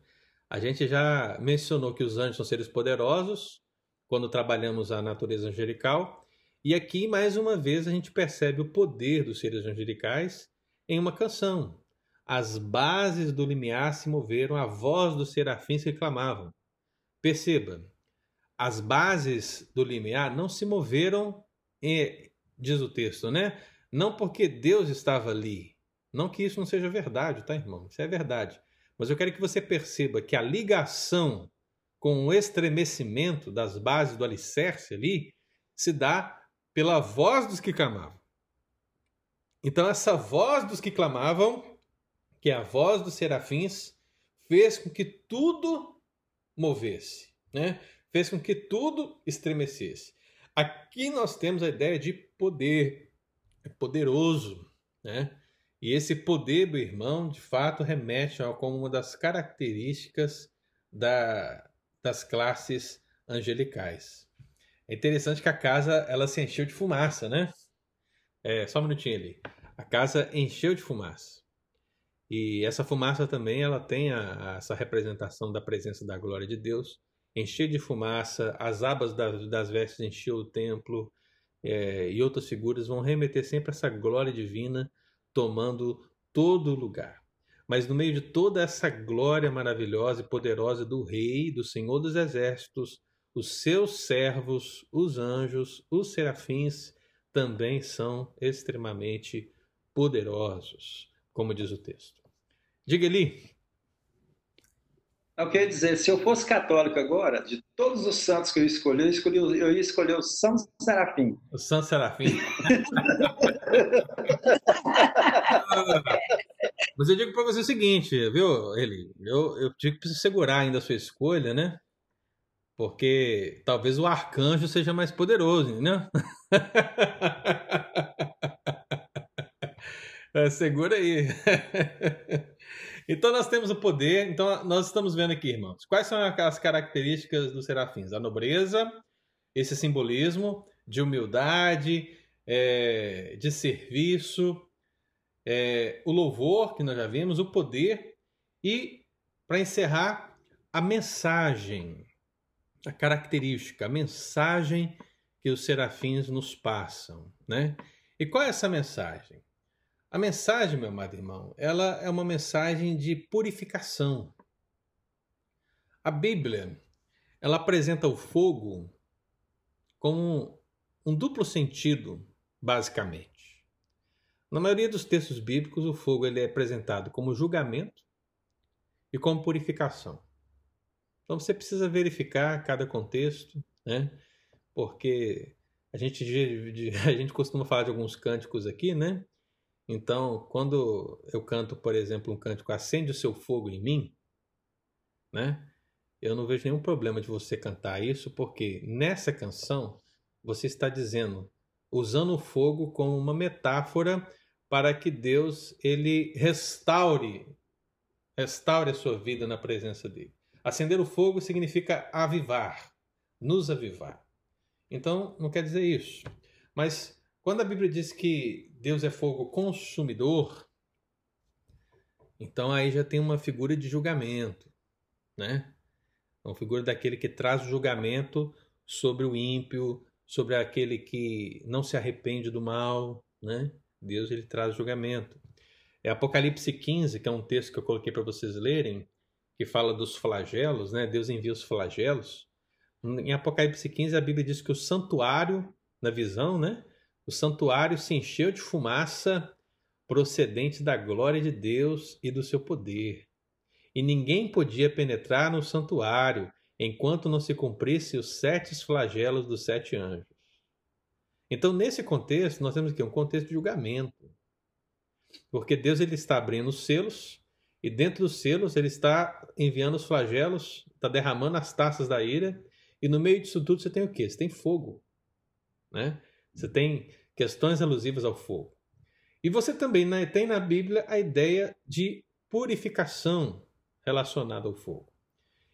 A gente já mencionou que os anjos são seres poderosos quando trabalhamos a natureza angelical, e aqui mais uma vez a gente percebe o poder dos seres angelicais em uma canção. As bases do limiar se moveram à voz dos serafins que clamavam. Perceba, as bases do limiar não se moveram, eh, diz o texto, né? Não porque Deus estava ali. Não que isso não seja verdade, tá, irmão? Isso é verdade. Mas eu quero que você perceba que a ligação com o estremecimento das bases do alicerce ali se dá pela voz dos que clamavam. Então, essa voz dos que clamavam que a voz dos serafins fez com que tudo movesse, né? Fez com que tudo estremecesse. Aqui nós temos a ideia de poder, é poderoso, né? E esse poder do irmão, de fato, remete a como uma das características da, das classes angelicais. É interessante que a casa ela se encheu de fumaça, né? É, só um minutinho ali. A casa encheu de fumaça. E essa fumaça também ela tem a, a, essa representação da presença da glória de Deus. Encher de fumaça, as abas das, vestes encheu o templo é, e outras figuras vão remeter sempre essa glória divina tomando todo lugar. Mas no meio de toda essa glória maravilhosa e poderosa do Rei, do Senhor dos Exércitos, os seus servos, os anjos, os serafins, também são extremamente poderosos, como diz o texto. Diga ali. Eu queria dizer, se eu fosse católico agora, de todos os santos que eu escolhi, eu, escolhi, eu ia escolher o São Serafim. O São Serafim. Mas eu digo para você o seguinte, viu, Eli? Eu, eu digo que segurar ainda a sua escolha, né? Porque talvez o arcanjo seja mais poderoso, né? Segura aí. Então nós temos o poder. Então nós estamos vendo aqui, irmãos. Quais são as características dos serafins? A nobreza, esse simbolismo, de humildade, é, de serviço, é, o louvor, que nós já vimos, o poder e, para encerrar, a mensagem, a característica, a mensagem que os serafins nos passam, né? E qual é essa mensagem? A mensagem, meu amado irmão, ela é uma mensagem de purificação. A Bíblia, ela apresenta o fogo como um duplo sentido, basicamente. Na maioria dos textos bíblicos, o fogo ele é apresentado como julgamento e como purificação. Então você precisa verificar cada contexto, né? Porque a gente, a gente costuma falar de alguns cânticos aqui, né? Então, quando eu canto, por exemplo, um cântico Acende o seu fogo em mim, né? Eu não vejo nenhum problema de você cantar isso, porque nessa canção você está dizendo, usando o fogo como uma metáfora para que Deus ele restaure, restaure a sua vida na presença dele. Acender o fogo significa avivar, nos avivar. Então, não quer dizer isso. Mas quando a Bíblia diz que Deus é fogo consumidor, então aí já tem uma figura de julgamento, né? Uma figura daquele que traz o julgamento sobre o ímpio, sobre aquele que não se arrepende do mal, né? Deus ele traz julgamento. É Apocalipse 15, que é um texto que eu coloquei para vocês lerem, que fala dos flagelos, né? Deus envia os flagelos. Em Apocalipse 15 a Bíblia diz que o santuário, na visão, né? O santuário se encheu de fumaça procedente da glória de Deus e do seu poder. E ninguém podia penetrar no santuário enquanto não se cumprisse os sete flagelos dos sete anjos. Então, nesse contexto, nós temos aqui um contexto de julgamento. Porque Deus ele está abrindo os selos, e dentro dos selos ele está enviando os flagelos, está derramando as taças da ira, e no meio disso tudo você tem o quê? Você tem fogo. Né? Você tem questões alusivas ao fogo. E você também né, tem na Bíblia a ideia de purificação relacionada ao fogo.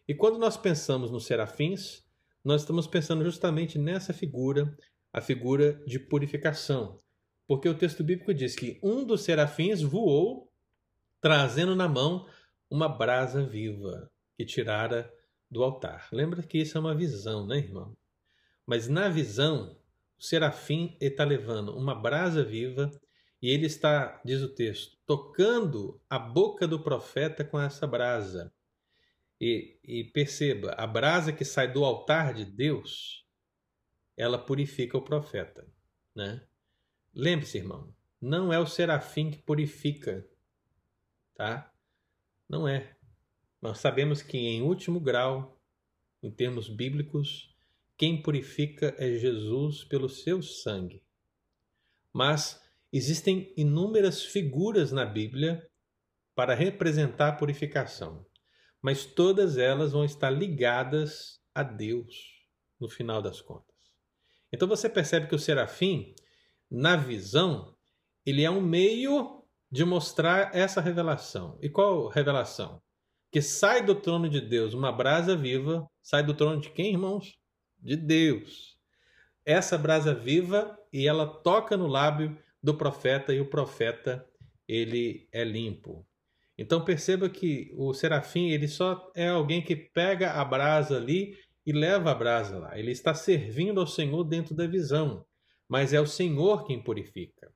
E quando nós pensamos nos serafins, nós estamos pensando justamente nessa figura, a figura de purificação. Porque o texto bíblico diz que um dos serafins voou trazendo na mão uma brasa viva que tirara do altar. Lembra que isso é uma visão, né, irmão? Mas na visão, o serafim está levando uma brasa viva e ele está, diz o texto, tocando a boca do profeta com essa brasa. E, e perceba, a brasa que sai do altar de Deus, ela purifica o profeta. Né? Lembre-se, irmão, não é o serafim que purifica, tá? Não é. Nós sabemos que, em último grau, em termos bíblicos, quem purifica é Jesus pelo seu sangue. Mas existem inúmeras figuras na Bíblia para representar a purificação, mas todas elas vão estar ligadas a Deus no final das contas. Então você percebe que o serafim, na visão, ele é um meio de mostrar essa revelação. E qual revelação? Que sai do trono de Deus uma brasa viva, sai do trono de quem, irmãos? De Deus. Essa brasa viva e ela toca no lábio do profeta e o profeta ele é limpo. Então perceba que o serafim ele só é alguém que pega a brasa ali e leva a brasa lá. Ele está servindo ao Senhor dentro da visão, mas é o Senhor quem purifica.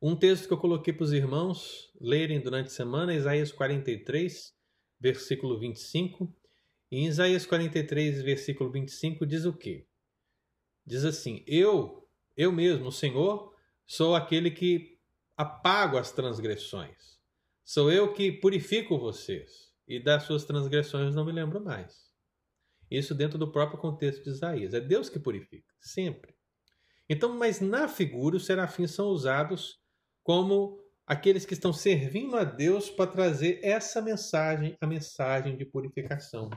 Um texto que eu coloquei para os irmãos lerem durante a semana, Isaías 43, versículo 25. Em Isaías 43, versículo 25, diz o quê? Diz assim: Eu, eu mesmo, o Senhor, sou aquele que apago as transgressões. Sou eu que purifico vocês, e das suas transgressões não me lembro mais. Isso dentro do próprio contexto de Isaías. É Deus que purifica, sempre. Então, mas na figura, os serafins são usados como aqueles que estão servindo a Deus para trazer essa mensagem, a mensagem de purificação.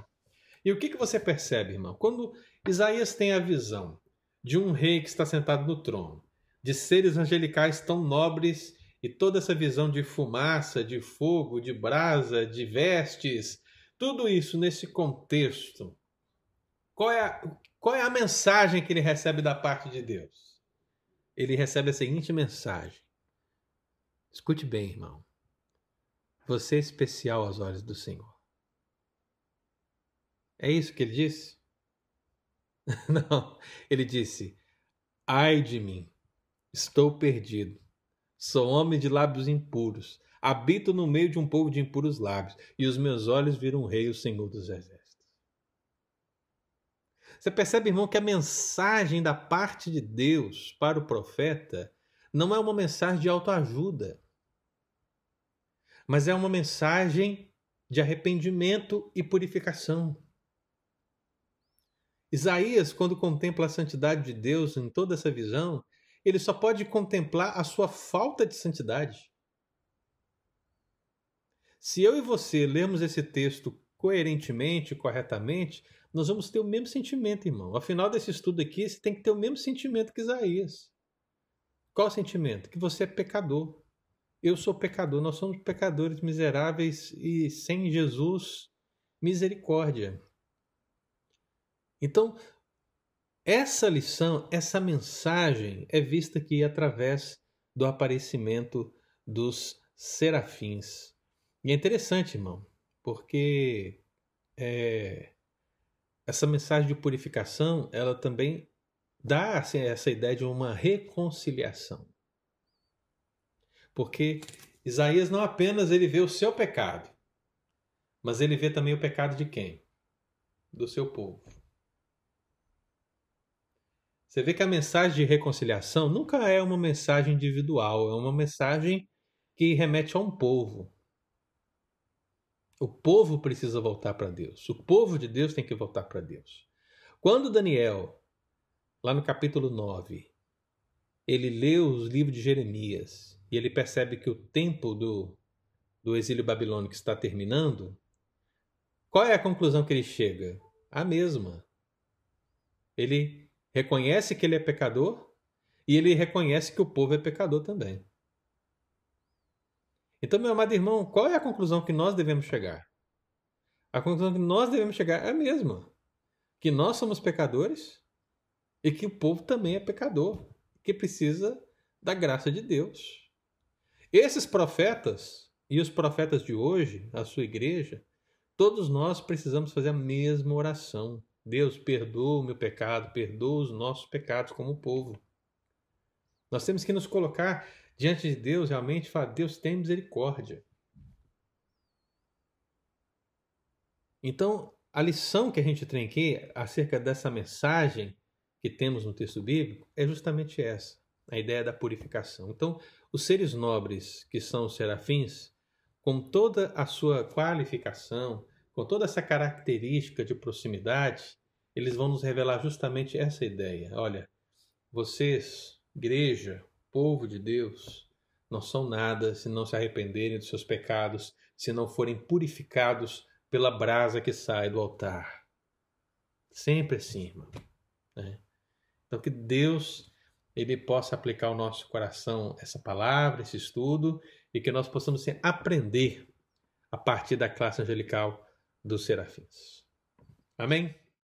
E o que, que você percebe, irmão? Quando Isaías tem a visão de um rei que está sentado no trono, de seres angelicais tão nobres e toda essa visão de fumaça, de fogo, de brasa, de vestes, tudo isso nesse contexto. Qual é a, Qual é a mensagem que ele recebe da parte de Deus? Ele recebe a seguinte mensagem. Escute bem, irmão. Você é especial aos olhos do Senhor. É isso que ele disse? Não, ele disse: Ai de mim, estou perdido. Sou homem de lábios impuros. Habito no meio de um povo de impuros lábios, e os meus olhos viram o Rei, o Senhor dos Exércitos. Você percebe, irmão, que a mensagem da parte de Deus para o profeta não é uma mensagem de autoajuda, mas é uma mensagem de arrependimento e purificação. Isaías, quando contempla a santidade de Deus em toda essa visão, ele só pode contemplar a sua falta de santidade. Se eu e você lermos esse texto coerentemente, corretamente, nós vamos ter o mesmo sentimento, irmão. Afinal desse estudo aqui, você tem que ter o mesmo sentimento que Isaías. Qual sentimento? Que você é pecador. Eu sou pecador, nós somos pecadores miseráveis e sem Jesus, misericórdia. Então, essa lição, essa mensagem é vista aqui através do aparecimento dos serafins. E é interessante, irmão, porque é, essa mensagem de purificação, ela também dá assim, essa ideia de uma reconciliação. Porque Isaías não apenas ele vê o seu pecado, mas ele vê também o pecado de quem? Do seu povo. Você vê que a mensagem de reconciliação nunca é uma mensagem individual, é uma mensagem que remete a um povo. O povo precisa voltar para Deus. O povo de Deus tem que voltar para Deus. Quando Daniel, lá no capítulo 9, ele lê os livros de Jeremias e ele percebe que o tempo do, do exílio babilônico está terminando, qual é a conclusão que ele chega? A mesma. Ele reconhece que ele é pecador e ele reconhece que o povo é pecador também. Então, meu amado irmão, qual é a conclusão que nós devemos chegar? A conclusão que nós devemos chegar é a mesma: que nós somos pecadores e que o povo também é pecador, que precisa da graça de Deus. Esses profetas e os profetas de hoje, a sua igreja, todos nós precisamos fazer a mesma oração. Deus, perdoa o meu pecado, perdoa os nossos pecados como povo. Nós temos que nos colocar diante de Deus realmente e falar: Deus tem misericórdia. Então, a lição que a gente tem aqui acerca dessa mensagem que temos no texto bíblico é justamente essa, a ideia da purificação. Então, os seres nobres, que são os serafins, com toda a sua qualificação, com toda essa característica de proximidade, eles vão nos revelar justamente essa ideia. Olha, vocês, igreja, povo de Deus, não são nada se não se arrependerem dos seus pecados, se não forem purificados pela brasa que sai do altar. Sempre assim, irmão. Né? Então, que Deus ele possa aplicar ao nosso coração essa palavra, esse estudo, e que nós possamos assim, aprender a partir da classe angelical dos serafins. Amém?